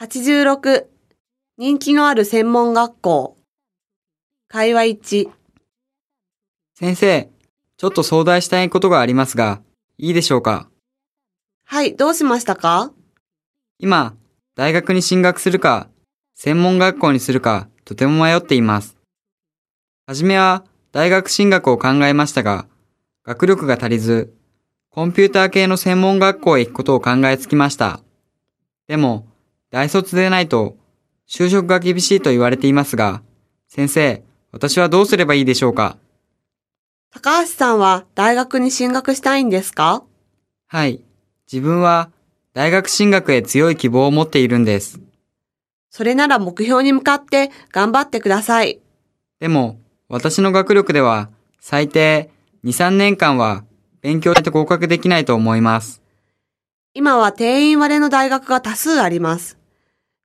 86人気のある専門学校。会話1先生、ちょっと相談したいことがありますが、いいでしょうか？はい、どうしましたか？今、大学に進学するか、専門学校にするか、とても迷っています。はじめは、大学進学を考えましたが、学力が足りず、コンピューター系の専門学校へ行くことを考えつきました。でも、大卒でないと、就職が厳しいと言われていますが、先生、私はどうすればいいでしょうか？高橋さんは大学に進学したいんですか？はい。自分は大学進学へ強い希望を持っているんです。それなら目標に向かって頑張ってください。でも、私の学力では最低2、3年間は勉強して合格できないと思います。今は定員割れの大学が多数あります。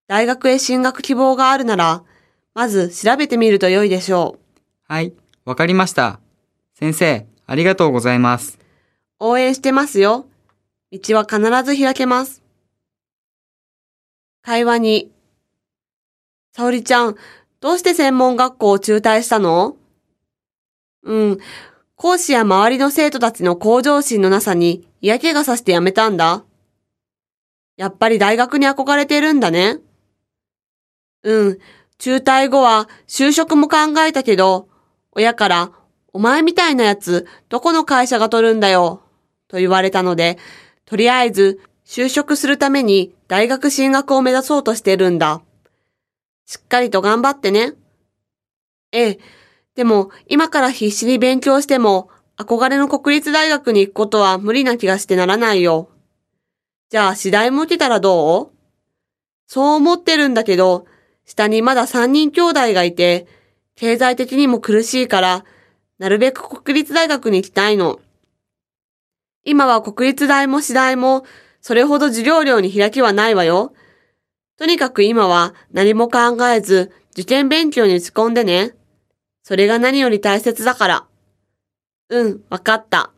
大学へ進学希望があるなら、まず調べてみると良いでしょう。はい、わかりました。先生、ありがとうございます。応援してますよ。道は必ず開けます。会話に。沙織ちゃん、どうして専門学校を中退したの？うん。講師や周りの生徒たちの向上心のなさに嫌気がさして辞めたんだ。やっぱり大学に憧れてるんだね。うん。中退後は就職も考えたけど、親からお前みたいなやつ、どこの会社が取るんだよ、と言われたので、とりあえず就職するために大学進学を目指そうとしてるんだ。しっかりと頑張ってね。ええ、でも今から必死に勉強しても憧れの国立大学に行くことは無理な気がしてならないよ。じゃあ次第も受けたらどう？そう思ってるんだけど、下にまだ3人兄弟がいて、経済的にも苦しいから、なるべく国立大学に行きたいの。今は国立大も私大も、それほど授業料に開きはないわよ。とにかく今は何も考えず、受験勉強に打ち込んでね。それが何より大切だから。うん、わかった。